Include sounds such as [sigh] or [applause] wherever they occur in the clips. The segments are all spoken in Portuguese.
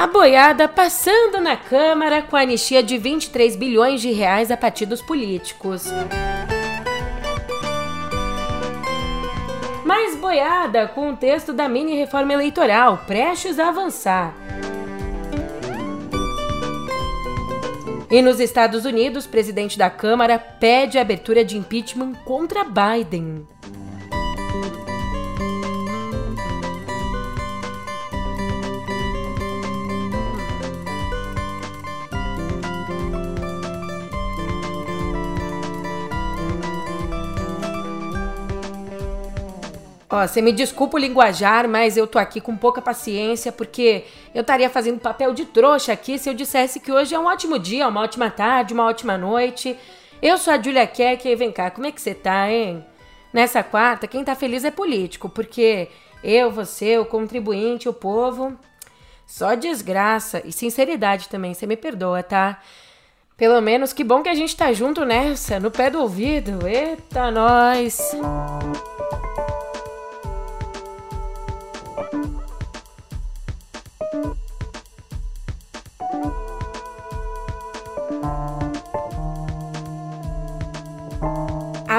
A boiada passando na Câmara com a anistia de 23 bilhões de reais a partidos políticos. Mais boiada com o texto da mini reforma eleitoral, prestes a avançar. E nos Estados Unidos, presidente da Câmara pede a abertura de impeachment contra Biden. Ó, você me desculpa o linguajar, mas eu tô aqui com pouca paciência porque eu estaria fazendo papel de trouxa aqui se eu dissesse que hoje é um ótimo dia, uma ótima tarde, uma ótima noite. Eu sou a Julia Keck e vem cá, como é que você tá, hein? Nessa quarta, quem tá feliz é político, porque eu, você, o contribuinte, o povo, só desgraça e sinceridade também, você me perdoa, tá? Pelo menos que bom que a gente tá junto nessa, no pé do ouvido. Eita, nós!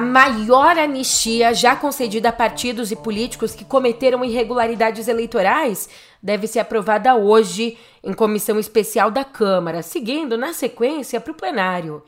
A maior anistia já concedida a partidos e políticos que cometeram irregularidades eleitorais deve ser aprovada hoje em comissão especial da Câmara, seguindo na sequência para o plenário.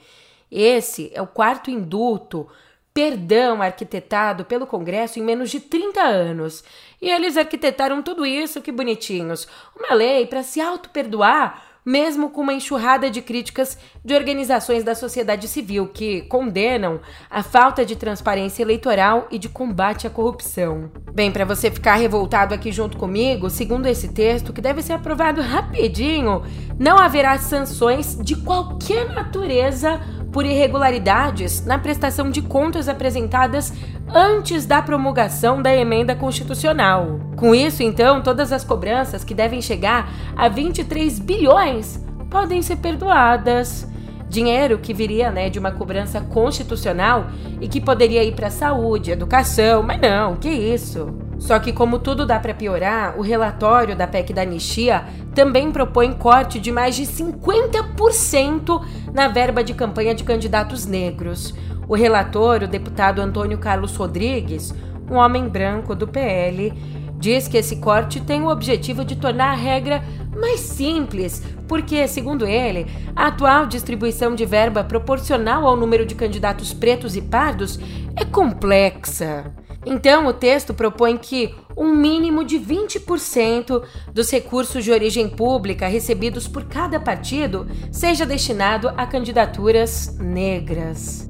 Esse é o quarto indulto, perdão arquitetado pelo Congresso em menos de 30 anos. E eles arquitetaram tudo isso, que bonitinhos. Uma lei para se auto-perdoar mesmo com uma enxurrada de críticas de organizações da sociedade civil que condenam a falta de transparência eleitoral e de combate à corrupção. Bem, para você ficar revoltado aqui junto comigo, segundo esse texto, que deve ser aprovado rapidinho, não haverá sanções de qualquer natureza por irregularidades na prestação de contas apresentadas antes da promulgação da emenda constitucional. Com isso, então, todas as cobranças que devem chegar a 23 bilhões podem ser perdoadas. Dinheiro que viria né, de uma cobrança constitucional e que poderia ir para saúde, educação, mas não, que isso? Só que, como tudo dá para piorar, o relatório da PEC da Anistia também propõe corte de mais de 50% na verba de campanha de candidatos negros. O relator, o deputado Antônio Carlos Rodrigues, um homem branco do PL, diz que esse corte tem o objetivo de tornar a regra mais simples, porque, segundo ele, a atual distribuição de verba proporcional ao número de candidatos pretos e pardos é complexa. Então, o texto propõe que um mínimo de 20% dos recursos de origem pública recebidos por cada partido seja destinado a candidaturas negras.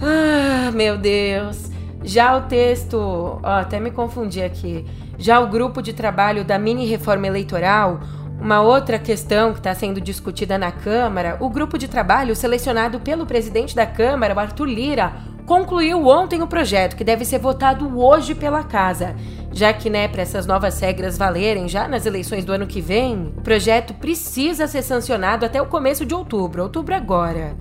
Ah, meu Deus! Já o texto, ó, até me confundi aqui. Já o grupo de trabalho da mini reforma eleitoral, uma outra questão que está sendo discutida na Câmara, o grupo de trabalho selecionado pelo presidente da Câmara, o Arthur Lira, concluiu ontem o projeto, que deve ser votado hoje pela Casa. Já que, né, para essas novas regras valerem já nas eleições do ano que vem, o projeto precisa ser sancionado até o começo de outubro, outubro agora.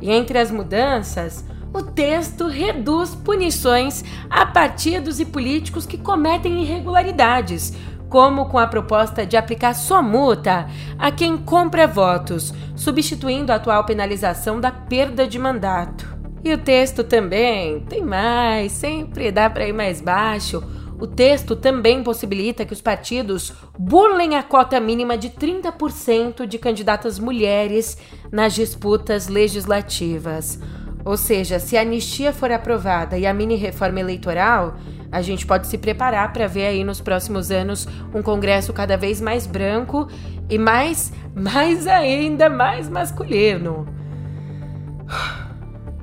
E entre as mudanças, o texto reduz punições a partidos e políticos que cometem irregularidades, como com a proposta de aplicar só multa a quem compra votos, substituindo a atual penalização da perda de mandato. E o texto também tem mais, sempre dá para ir mais baixo. O texto também possibilita que os partidos burlem a cota mínima de 30% de candidatas mulheres nas disputas legislativas. Ou seja, se a anistia for aprovada e a mini reforma eleitoral, a gente pode se preparar para ver aí nos próximos anos um Congresso cada vez mais branco e mais, mais ainda mais masculino.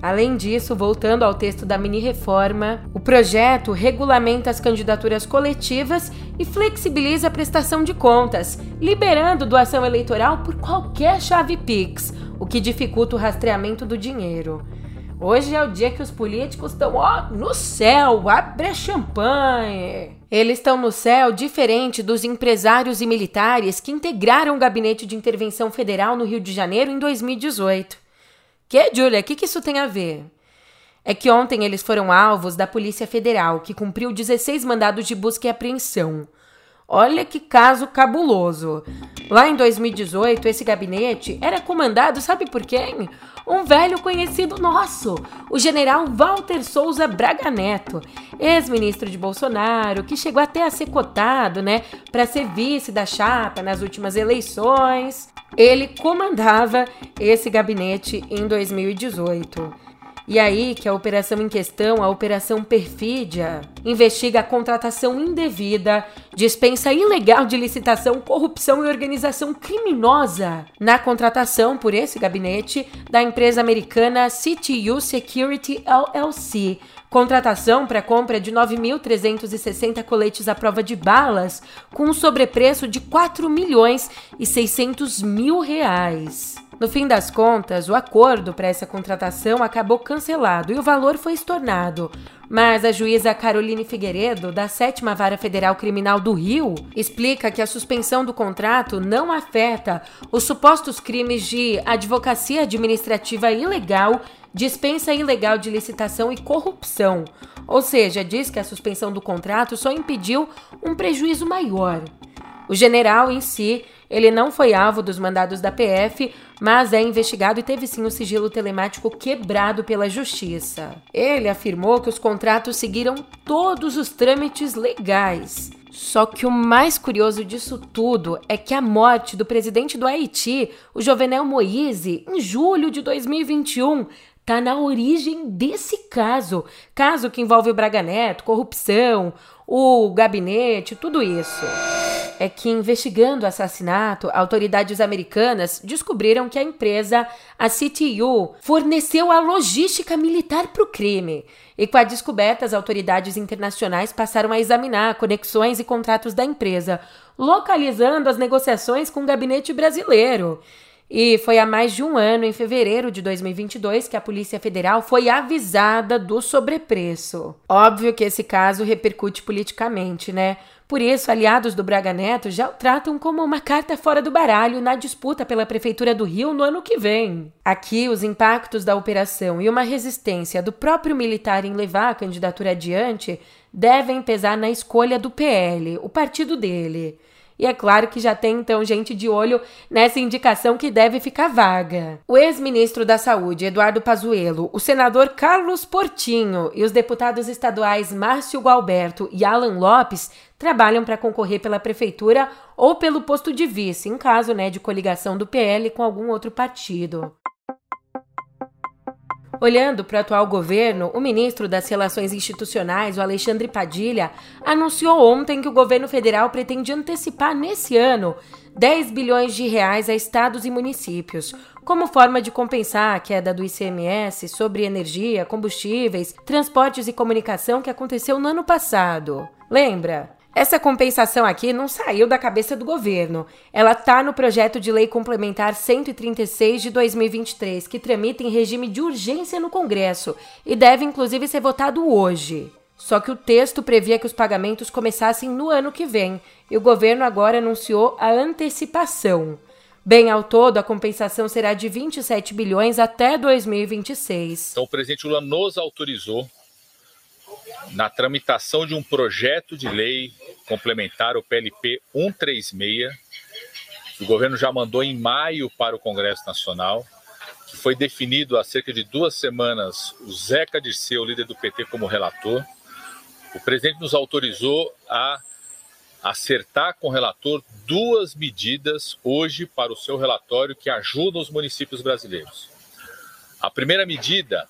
Além disso, voltando ao texto da mini-reforma, o projeto regulamenta as candidaturas coletivas e flexibiliza a prestação de contas, liberando doação eleitoral por qualquer chave Pix, o que dificulta o rastreamento do dinheiro. Hoje é o dia que os políticos estão, no céu, abre champanhe. Eles estão no céu diferente dos empresários e militares que integraram o Gabinete de Intervenção Federal no Rio de Janeiro em 2018. Que, Julia, o que, que isso tem a ver? É que ontem eles foram alvos da Polícia Federal, que cumpriu 16 mandados de busca e apreensão. Olha que caso cabuloso. Lá em 2018, esse gabinete era comandado, sabe por quem? Um velho conhecido nosso, o general Walter Souza Braga Neto, ex-ministro de Bolsonaro, que chegou até a ser cotado, né, para ser vice da chapa nas últimas eleições. Ele comandava esse gabinete em 2018. E aí que a operação em questão, a Operação Perfídia, investiga a contratação indevida, dispensa ilegal de licitação, corrupção e organização criminosa na contratação por esse gabinete da empresa americana CTU Security LLC. Contratação para compra de 9.360 coletes à prova de balas, com um sobrepreço de 4 milhões e 600 mil reais. No fim das contas, o acordo para essa contratação acabou cancelado e o valor foi estornado. Mas a juíza Caroline Figueiredo, da Sétima Vara Federal Criminal do Rio, explica que a suspensão do contrato não afeta os supostos crimes de advocacia administrativa ilegal, dispensa ilegal de licitação e corrupção. Ou seja, diz que a suspensão do contrato só impediu um prejuízo maior. O general em si ele não foi alvo dos mandados da PF, mas é investigado e teve sim o sigilo telemático quebrado pela justiça. Ele afirmou que os contratos seguiram todos os trâmites legais. Só que o mais curioso disso tudo é que a morte do presidente do Haiti, o Jovenel Moïse, em julho de 2021, está na origem desse caso. Caso que envolve o Braga Neto, corrupção, o gabinete, tudo isso é que, investigando o assassinato, autoridades americanas descobriram que a empresa, a CTU, forneceu a logística militar para o crime. E com a descoberta, as autoridades internacionais passaram a examinar conexões e contratos da empresa, localizando as negociações com o gabinete brasileiro. E foi há mais de um ano, em fevereiro de 2022, que a Polícia Federal foi avisada do sobrepreço. Óbvio que esse caso repercute politicamente, né? Por isso, aliados do Braga Neto já o tratam como uma carta fora do baralho na disputa pela Prefeitura do Rio no ano que vem. Aqui, os impactos da operação e uma resistência do próprio militar em levar a candidatura adiante devem pesar na escolha do PL, o partido dele. E é claro que já tem então gente de olho nessa indicação que deve ficar vaga. O ex-ministro da Saúde, Eduardo Pazuello, o senador Carlos Portinho e os deputados estaduais Márcio Gualberto e Alan Lopes trabalham para concorrer pela prefeitura ou pelo posto de vice, em caso né, de coligação do PL com algum outro partido. Olhando para o atual governo, o ministro das Relações Institucionais, o Alexandre Padilha, anunciou ontem que o governo federal pretende antecipar nesse ano 10 bilhões de reais a estados e municípios, como forma de compensar a queda do ICMS sobre energia, combustíveis, transportes e comunicação que aconteceu no ano passado. Lembra? Essa compensação aqui não saiu da cabeça do governo. Ela está no projeto de lei complementar 136 de 2023, que tramita em regime de urgência no Congresso e deve inclusive ser votado hoje. Só que o texto previa que os pagamentos começassem no ano que vem, e o governo agora anunciou a antecipação. Bem, ao todo, a compensação será de 27 bilhões até 2026. Então, o presidente Lula nos autorizou na tramitação de um projeto de lei complementar, o PLP 136, que o governo já mandou em maio para o Congresso Nacional, que foi definido há cerca de duas semanas o Zeca Dirceu, líder do PT, como relator. O presidente nos autorizou a acertar com o relator duas medidas hoje para o seu relatório que ajudam os municípios brasileiros. A primeira medida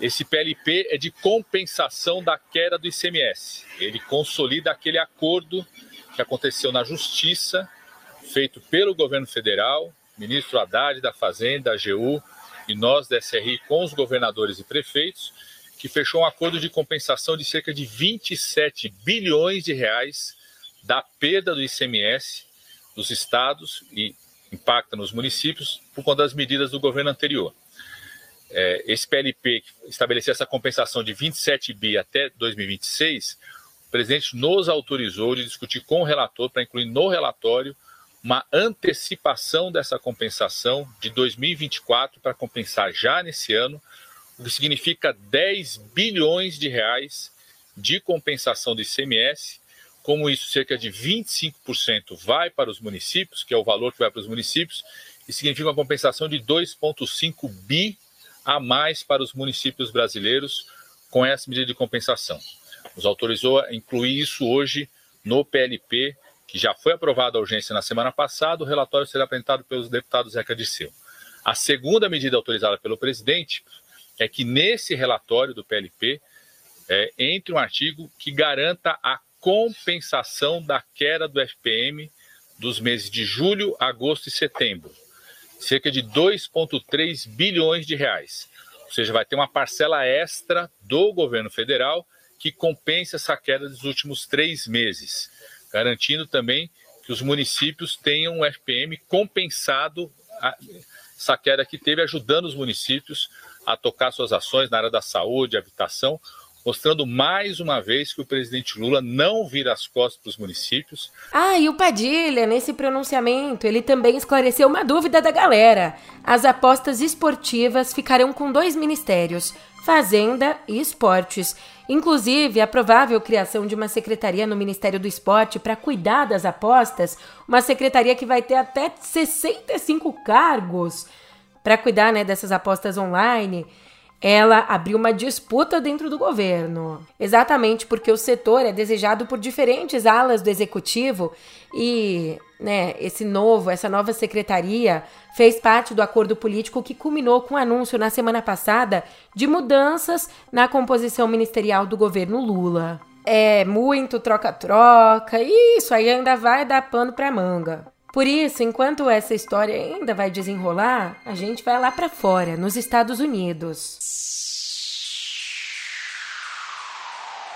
esse PLP é de compensação da queda do ICMS. Ele consolida aquele acordo que aconteceu na Justiça, feito pelo governo federal, ministro Haddad da Fazenda, AGU e nós da SRI com os governadores e prefeitos, que fechou um acordo de compensação de cerca de 27 bilhões de reais da perda do ICMS dos estados e impacta nos municípios por conta das medidas do governo anterior é, esse PLP que estabelecia essa compensação de 27 bi até 2026, o presidente nos autorizou de discutir com o relator para incluir no relatório uma antecipação dessa compensação de 2024 para compensar já nesse ano, o que significa 10 bilhões de reais de compensação do ICMS, como isso, cerca de 25% vai para os municípios, que é o valor que vai para os municípios, e significa uma compensação de 2,5 bi a mais para os municípios brasileiros com essa medida de compensação. Nos autorizou a incluir isso hoje no PLP, que já foi aprovado a urgência na semana passada. O relatório será apresentado pelos deputados Zeca Disseu. A segunda medida autorizada pelo presidente é que nesse relatório do PLP é, entre um artigo que garanta a compensação da queda do FPM dos meses de julho, agosto e setembro, cerca de 2,3 bilhões de reais. Ou seja, vai ter uma parcela extra do governo federal que compensa essa queda dos últimos três meses, garantindo também que os municípios tenham um FPM compensado a, essa queda que teve, ajudando os municípios a tocar suas ações na área da saúde, habitação, mostrando mais uma vez que o presidente Lula não vira as costas para os municípios. Ah, e o Padilha, nesse pronunciamento, ele também esclareceu uma dúvida da galera. As apostas esportivas ficarão com dois ministérios, Fazenda e Esportes. Inclusive, a provável criação de uma secretaria no Ministério do Esporte para cuidar das apostas, uma secretaria que vai ter até 65 cargos para cuidar né, dessas apostas online ela abriu uma disputa dentro do governo. Exatamente porque o setor é desejado por diferentes alas do executivo e, né, esse novo, essa nova secretaria fez parte do acordo político que culminou com o anúncio na semana passada de mudanças na composição ministerial do governo Lula. É muito troca-troca, e isso aí ainda vai dar pano para manga. Por isso, enquanto essa história ainda vai desenrolar, a gente vai lá para fora, nos Estados Unidos.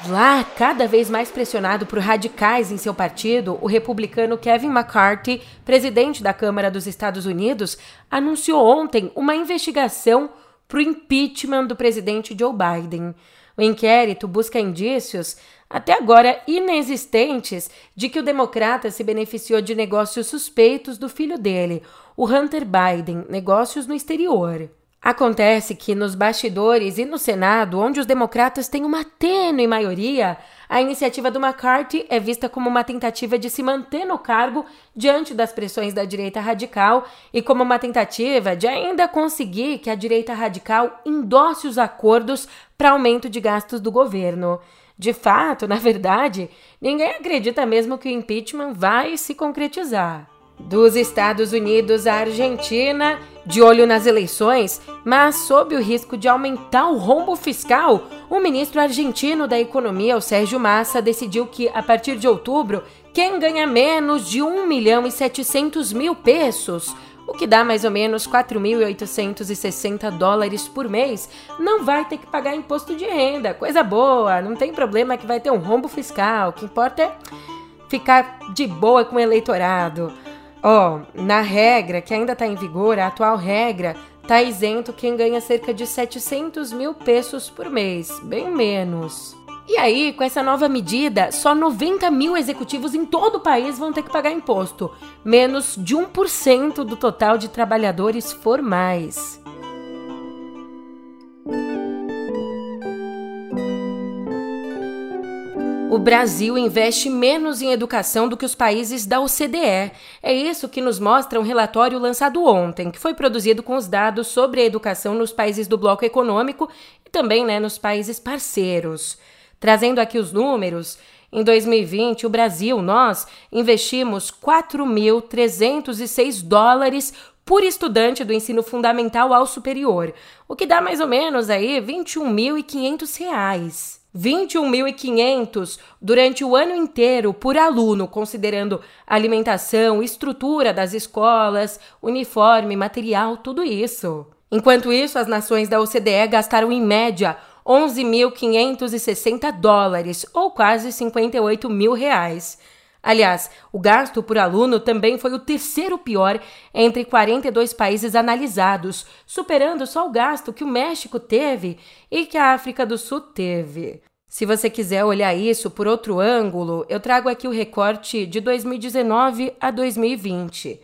Lá, cada vez mais pressionado por radicais em seu partido, o republicano Kevin McCarthy, presidente da Câmara dos Estados Unidos, anunciou ontem uma investigação para o impeachment do presidente Joe Biden. O inquérito busca indícios até agora inexistentes, de que o democrata se beneficiou de negócios suspeitos do filho dele, o Hunter Biden, negócios no exterior. Acontece que nos bastidores e no Senado, onde os democratas têm uma tênue maioria, a iniciativa do McCarthy é vista como uma tentativa de se manter no cargo diante das pressões da direita radical e como uma tentativa de ainda conseguir que a direita radical endosse os acordos para aumento de gastos do governo. De fato, na verdade, ninguém acredita mesmo que o impeachment vai se concretizar. Dos Estados Unidos à Argentina, de olho nas eleições, mas sob o risco de aumentar o rombo fiscal, o ministro argentino da Economia, o Sérgio Massa, decidiu que, a partir de outubro, quem ganha menos de 1 milhão e 700 mil pesos o que dá mais ou menos 4.860 dólares por mês, não vai ter que pagar imposto de renda. Coisa boa, não tem problema que vai ter um rombo fiscal. O que importa é ficar de boa com o eleitorado. Ó, oh, na regra que ainda está em vigor, a atual regra, tá isento quem ganha cerca de 700 mil pesos por mês, bem menos. E aí, com essa nova medida, só 90 mil executivos em todo o país vão ter que pagar imposto, menos de 1% do total de trabalhadores formais. O Brasil investe menos em educação do que os países da OCDE. É isso que nos mostra um relatório lançado ontem, que foi produzido com os dados sobre a educação nos países do bloco econômico e também né, nos países parceiros. Trazendo aqui os números, em 2020, o Brasil, nós investimos 4.306 dólares por estudante do ensino fundamental ao superior, o que dá mais ou menos aí 21.500 reais. 21.500 durante o ano inteiro por aluno, considerando alimentação, estrutura das escolas, uniforme, material, tudo isso. Enquanto isso, as nações da OCDE gastaram em média 11.560 dólares, ou quase 58 mil reais. Aliás, o gasto por aluno também foi o terceiro pior entre 42 países analisados, superando só o gasto que o México teve e que a África do Sul teve. Se você quiser olhar isso por outro ângulo, eu trago aqui o recorte de 2019 a 2020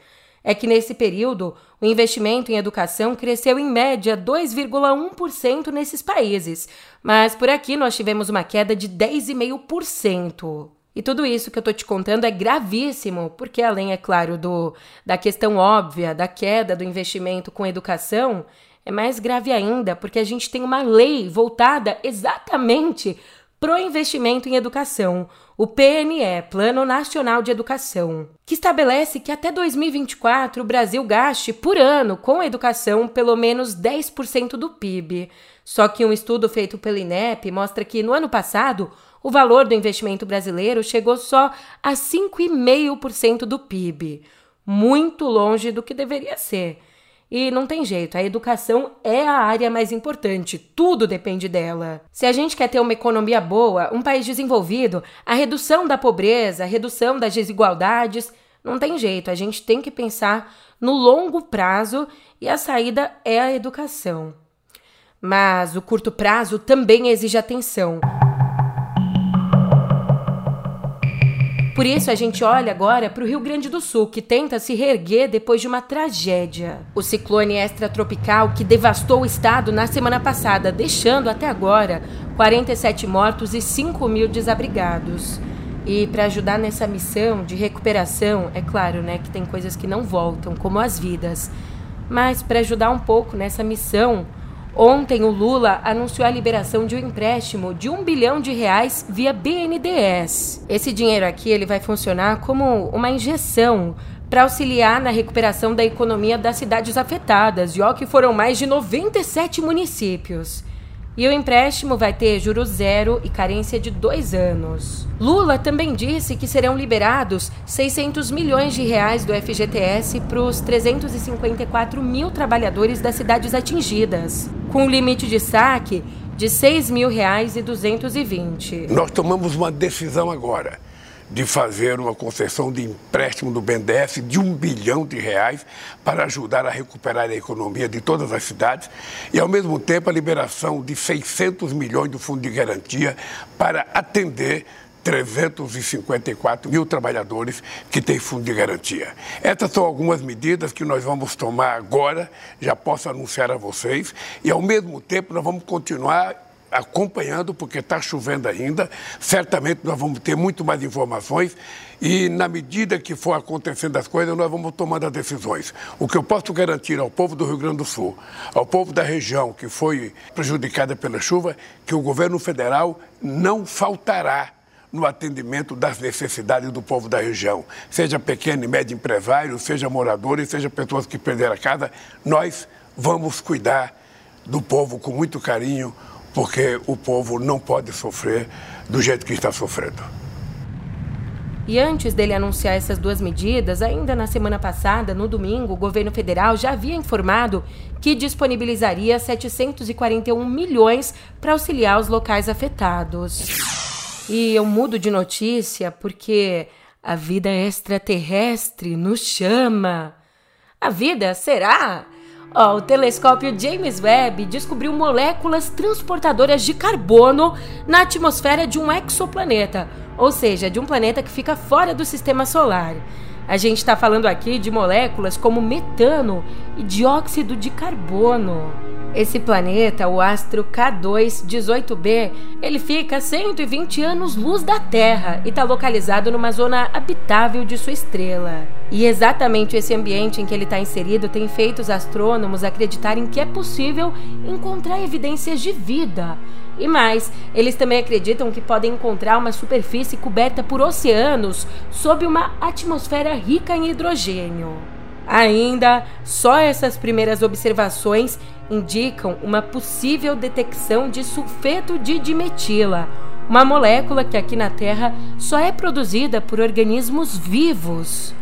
é que nesse período o investimento em educação cresceu em média 2,1% nesses países, mas por aqui nós tivemos uma queda de 10,5%. E tudo isso que eu tô te contando é gravíssimo, porque além, é claro, do, da questão óbvia da queda do investimento com educação, é mais grave ainda, porque a gente tem uma lei voltada exatamente pro investimento em educação, o PNE, Plano Nacional de Educação, que estabelece que até 2024 o Brasil gaste por ano com educação pelo menos 10% do PIB. Só que um estudo feito pelo INEP mostra que no ano passado o valor do investimento brasileiro chegou só a 5,5% do PIB, muito longe do que deveria ser. E não tem jeito, a educação é a área mais importante, tudo depende dela. Se a gente quer ter uma economia boa, um país desenvolvido, a redução da pobreza, a redução das desigualdades, não tem jeito, a gente tem que pensar no longo prazo e a saída é a educação. Mas o curto prazo também exige atenção. Por isso, a gente olha agora para o Rio Grande do Sul, que tenta se reerguer depois de uma tragédia. O ciclone extratropical que devastou o estado na semana passada, deixando até agora 47 mortos e 5 mil desabrigados. E para ajudar nessa missão de recuperação, é claro, né, que tem coisas que não voltam, como as vidas. Mas para ajudar um pouco nessa missão, Ontem, o Lula anunciou a liberação de um empréstimo de um bilhão de reais via BNDES. Esse dinheiro aqui ele vai funcionar como uma injeção para auxiliar na recuperação da economia das cidades afetadas, e ó que foram mais de 97 municípios. E o empréstimo vai ter juros zero e carência de dois anos. Lula também disse que serão liberados 600 milhões de reais do FGTS para os 354 mil trabalhadores das cidades atingidas, com limite de saque de 6 mil reais e 220. Nós tomamos uma decisão agora de fazer uma concessão de empréstimo do BNDES de um bilhão de reais para ajudar a recuperar a economia de todas as cidades e, ao mesmo tempo, a liberação de 600 milhões do Fundo de Garantia para atender 354 mil trabalhadores que têm fundo de garantia. Essas são algumas medidas que nós vamos tomar agora, já posso anunciar a vocês, e ao mesmo tempo nós vamos continuar acompanhando, porque está chovendo ainda. Certamente nós vamos ter muito mais informações e, na medida que for acontecendo as coisas, nós vamos tomando as decisões. O que eu posso garantir ao povo do Rio Grande do Sul, ao povo da região que foi prejudicada pela chuva, que o governo federal não faltará no atendimento das necessidades do povo da região, seja pequeno e médio empresário, seja moradores, seja pessoas que perderam a casa, nós vamos cuidar do povo com muito carinho, porque o povo não pode sofrer do jeito que está sofrendo. E antes dele anunciar essas duas medidas, ainda na semana passada, no domingo, o governo federal já havia informado que disponibilizaria 741 milhões para auxiliar os locais afetados. E eu mudo de notícia porque a vida extraterrestre nos chama. A vida será? O telescópio James Webb descobriu moléculas transportadoras de carbono na atmosfera de um exoplaneta, ou seja, de um planeta que fica fora do sistema solar. A gente está falando aqui de moléculas como metano e dióxido de carbono. Esse planeta, o astro K2-18b, ele fica a 120 anos-luz da Terra e está localizado numa zona habitável de sua estrela. E exatamente esse ambiente em que ele está inserido tem feito os astrônomos acreditarem que é possível encontrar evidências de vida. E mais, eles também acreditam que podem encontrar uma superfície coberta por oceanos sob uma atmosfera rica em hidrogênio. Ainda, só essas primeiras observações indicam uma possível detecção de sulfeto de dimetila, uma molécula que aqui na Terra só é produzida por organismos vivos.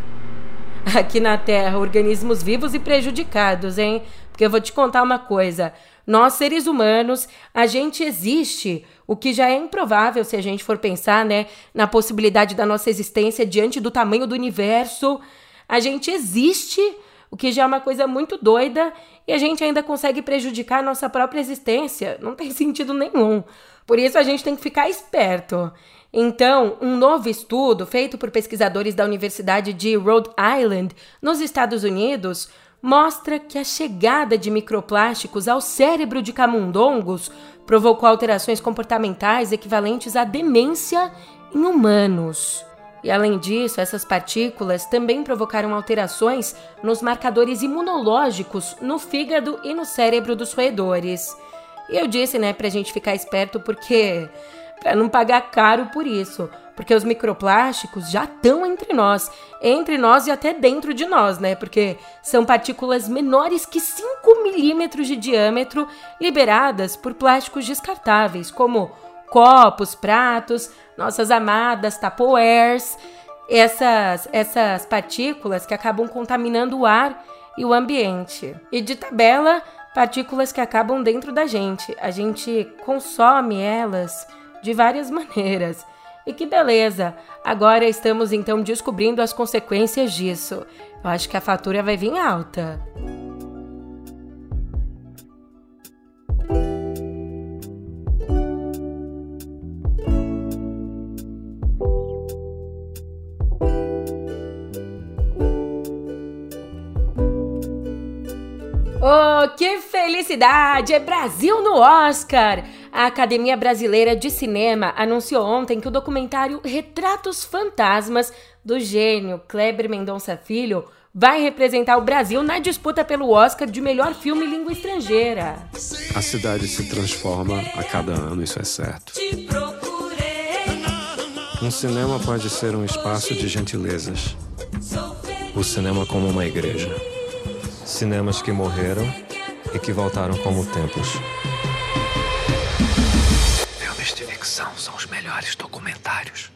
Aqui na Terra, organismos vivos e prejudicados, hein? Porque eu vou te contar uma coisa. Nós, seres humanos, a gente existe, o que já é improvável se a gente for pensar, né, na possibilidade da nossa existência diante do tamanho do universo. A gente existe, o que já é uma coisa muito doida, e a gente ainda consegue prejudicar a nossa própria existência. Não tem [laughs] sentido nenhum. Por isso a gente tem que ficar esperto. Então, um novo estudo feito por pesquisadores da Universidade de Rhode Island, nos Estados Unidos, mostra que a chegada de microplásticos ao cérebro de camundongos provocou alterações comportamentais equivalentes à demência em humanos. E além disso, essas partículas também provocaram alterações nos marcadores imunológicos no fígado e no cérebro dos roedores. E eu disse, né, pra gente ficar esperto porque para não pagar caro por isso, porque os microplásticos já estão entre nós, entre nós e até dentro de nós, né? Porque são partículas menores que 5 milímetros de diâmetro liberadas por plásticos descartáveis, como copos, pratos, nossas amadas tapowares, essas, essas partículas que acabam contaminando o ar e o ambiente. E de tabela, partículas que acabam dentro da gente. A gente consome elas de várias maneiras. E que beleza! Agora estamos então descobrindo as consequências disso. Eu acho que a fatura vai vir alta. Oh, que felicidade! É Brasil no Oscar! A Academia Brasileira de Cinema anunciou ontem que o documentário Retratos Fantasmas do gênio Kleber Mendonça Filho vai representar o Brasil na disputa pelo Oscar de melhor filme em língua estrangeira. A cidade se transforma a cada ano, isso é certo. Um cinema pode ser um espaço de gentilezas. O cinema como uma igreja. Cinemas que morreram e que voltaram como templos. Filmes de ficção são os melhores documentários.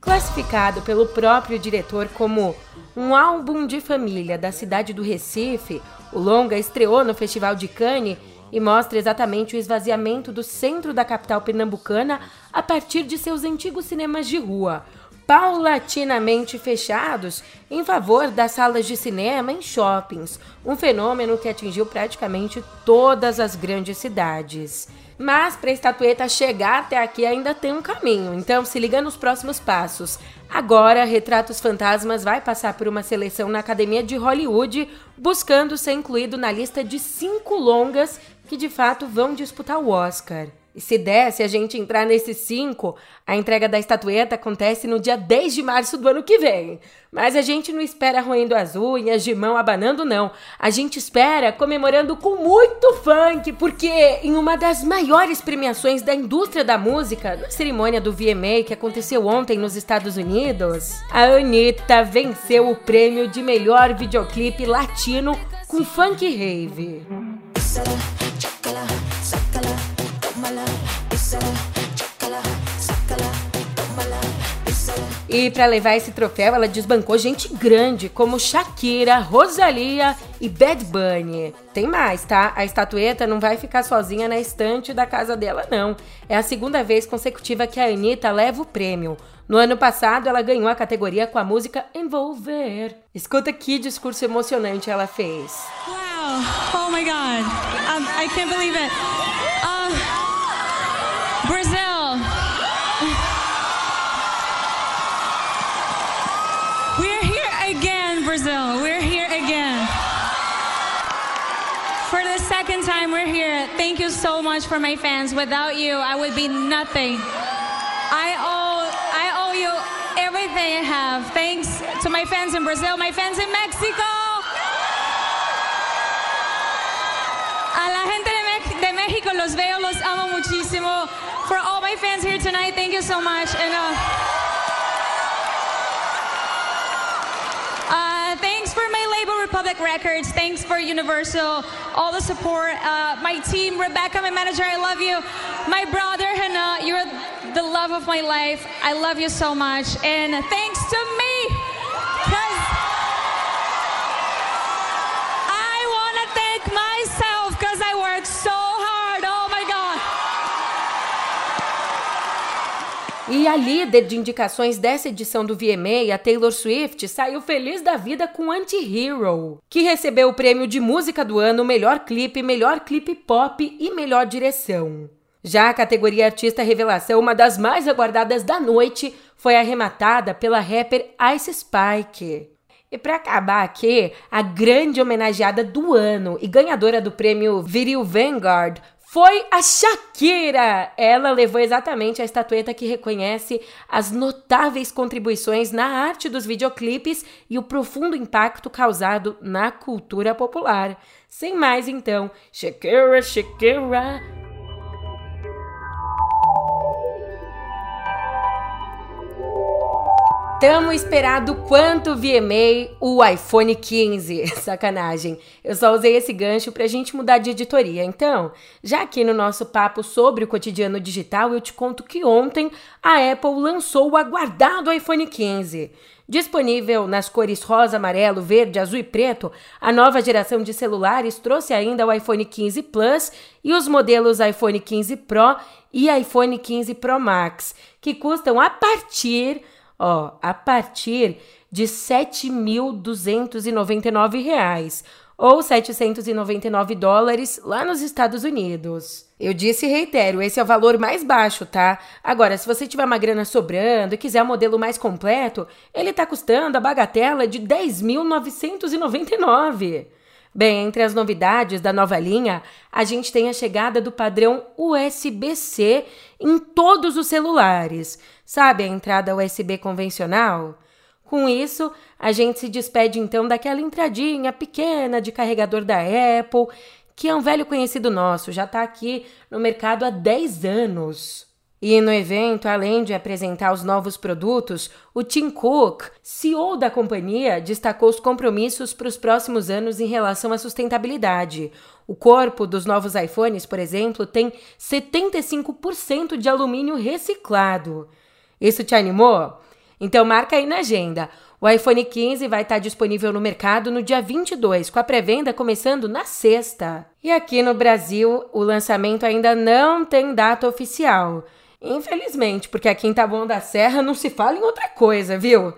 Classificado pelo próprio diretor como um álbum de família da cidade do Recife, o longa estreou no Festival de Cannes e mostra exatamente o esvaziamento do centro da capital pernambucana a partir de seus antigos cinemas de rua paulatinamente fechados em favor das salas de cinema em shoppings, um fenômeno que atingiu praticamente todas as grandes cidades. Mas para a estatueta chegar até aqui ainda tem um caminho, então se liga nos próximos passos. Agora, Retratos Fantasmas vai passar por uma seleção na Academia de Hollywood, buscando ser incluído na lista de cinco longas que de fato vão disputar o Oscar. E se der, se a gente entrar nesses cinco, a entrega da estatueta acontece no dia 10 de março do ano que vem. Mas a gente não espera roendo as unhas, de mão abanando, não. A gente espera comemorando com muito funk, porque em uma das maiores premiações da indústria da música, na cerimônia do VMA que aconteceu ontem nos Estados Unidos, a Anitta venceu o prêmio de melhor videoclipe latino com funk rave. E para levar esse troféu, ela desbancou gente grande como Shakira, Rosalia e Bad Bunny. Tem mais, tá? A estatueta não vai ficar sozinha na estante da casa dela, não. É a segunda vez consecutiva que a Anitta leva o prêmio. No ano passado, ela ganhou a categoria com a música Envolver. Escuta que discurso emocionante ela fez. Wow! Oh my God! Um, I can't believe it. You so much for my fans. Without you, I would be nothing. I owe, I owe you everything I have. Thanks to my fans in Brazil, my fans in Mexico. A la gente de, México, los veo, los amo muchísimo. For all my fans here tonight, thank you so much. And, Uh, Republic Records. Thanks for Universal, all the support. Uh, my team, Rebecca, my manager, I love you. My brother, Hannah, you're the love of my life. I love you so much. And thanks to me, E a líder de indicações dessa edição do VMA, a Taylor Swift, saiu feliz da vida com Anti-Hero, que recebeu o prêmio de música do ano, melhor clipe, melhor clipe pop e melhor direção. Já a categoria Artista Revelação, uma das mais aguardadas da noite, foi arrematada pela rapper Ice Spike. E para acabar aqui, a grande homenageada do ano e ganhadora do prêmio Video Vanguard foi a Shakira. Ela levou exatamente a estatueta que reconhece as notáveis contribuições na arte dos videoclipes e o profundo impacto causado na cultura popular. Sem mais, então, Shakira, Shakira, Tamo esperado quanto VMA o iPhone 15. [laughs] Sacanagem. Eu só usei esse gancho pra gente mudar de editoria. Então, já aqui no nosso papo sobre o cotidiano digital, eu te conto que ontem a Apple lançou o aguardado iPhone 15. Disponível nas cores rosa, amarelo, verde, azul e preto, a nova geração de celulares trouxe ainda o iPhone 15 Plus e os modelos iPhone 15 Pro e iPhone 15 Pro Max, que custam a partir ó, a partir de R$ 7.299 ou 799 dólares lá nos Estados Unidos. Eu disse e reitero, esse é o valor mais baixo, tá? Agora, se você tiver uma grana sobrando e quiser um modelo mais completo, ele tá custando a bagatela de 10.999. Bem, entre as novidades da nova linha, a gente tem a chegada do padrão USB-C em todos os celulares. Sabe a entrada USB convencional? Com isso, a gente se despede então daquela entradinha pequena de carregador da Apple, que é um velho conhecido nosso, já está aqui no mercado há 10 anos. E no evento, além de apresentar os novos produtos, o Tim Cook, CEO da companhia, destacou os compromissos para os próximos anos em relação à sustentabilidade. O corpo dos novos iPhones, por exemplo, tem 75% de alumínio reciclado. Isso te animou? Então marca aí na agenda. O iPhone 15 vai estar disponível no mercado no dia 22, com a pré-venda começando na sexta. E aqui no Brasil, o lançamento ainda não tem data oficial. Infelizmente, porque aqui em Taboão da Serra não se fala em outra coisa, viu?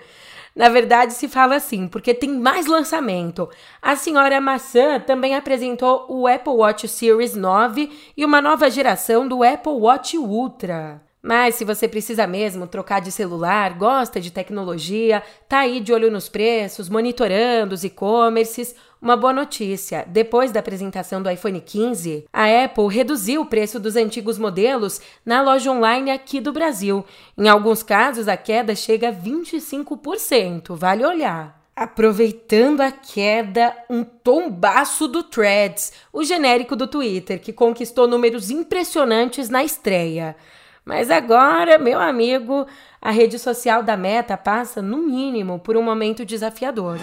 Na verdade, se fala assim, porque tem mais lançamento. A senhora Maçã também apresentou o Apple Watch Series 9 e uma nova geração do Apple Watch Ultra. Mas se você precisa mesmo trocar de celular, gosta de tecnologia, tá aí de olho nos preços, monitorando os e-commerces, uma boa notícia: depois da apresentação do iPhone 15, a Apple reduziu o preço dos antigos modelos na loja online aqui do Brasil. Em alguns casos, a queda chega a 25%. Vale olhar. Aproveitando a queda, um tombaço do Threads, o genérico do Twitter, que conquistou números impressionantes na estreia. Mas agora, meu amigo, a rede social da Meta passa, no mínimo, por um momento desafiador.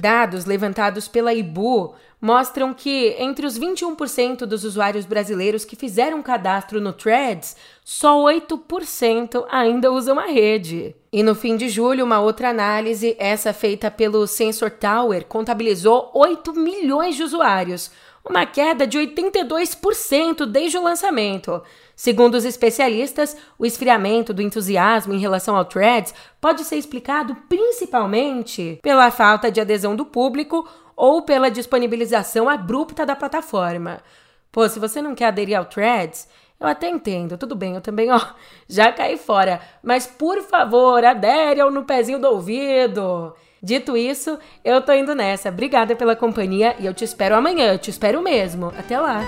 Dados levantados pela IBU mostram que entre os 21% dos usuários brasileiros que fizeram cadastro no Threads, só 8% ainda usam a rede. E no fim de julho, uma outra análise, essa feita pelo Sensor Tower, contabilizou 8 milhões de usuários, uma queda de 82% desde o lançamento. Segundo os especialistas, o esfriamento do entusiasmo em relação ao Threads pode ser explicado principalmente pela falta de adesão do público ou pela disponibilização abrupta da plataforma. Pô, se você não quer aderir ao Threads, eu até entendo, tudo bem, eu também, ó, [laughs] já caí fora. Mas por favor, adere ao no pezinho do ouvido. Dito isso, eu tô indo nessa. Obrigada pela companhia e eu te espero amanhã. Eu te espero mesmo. Até lá.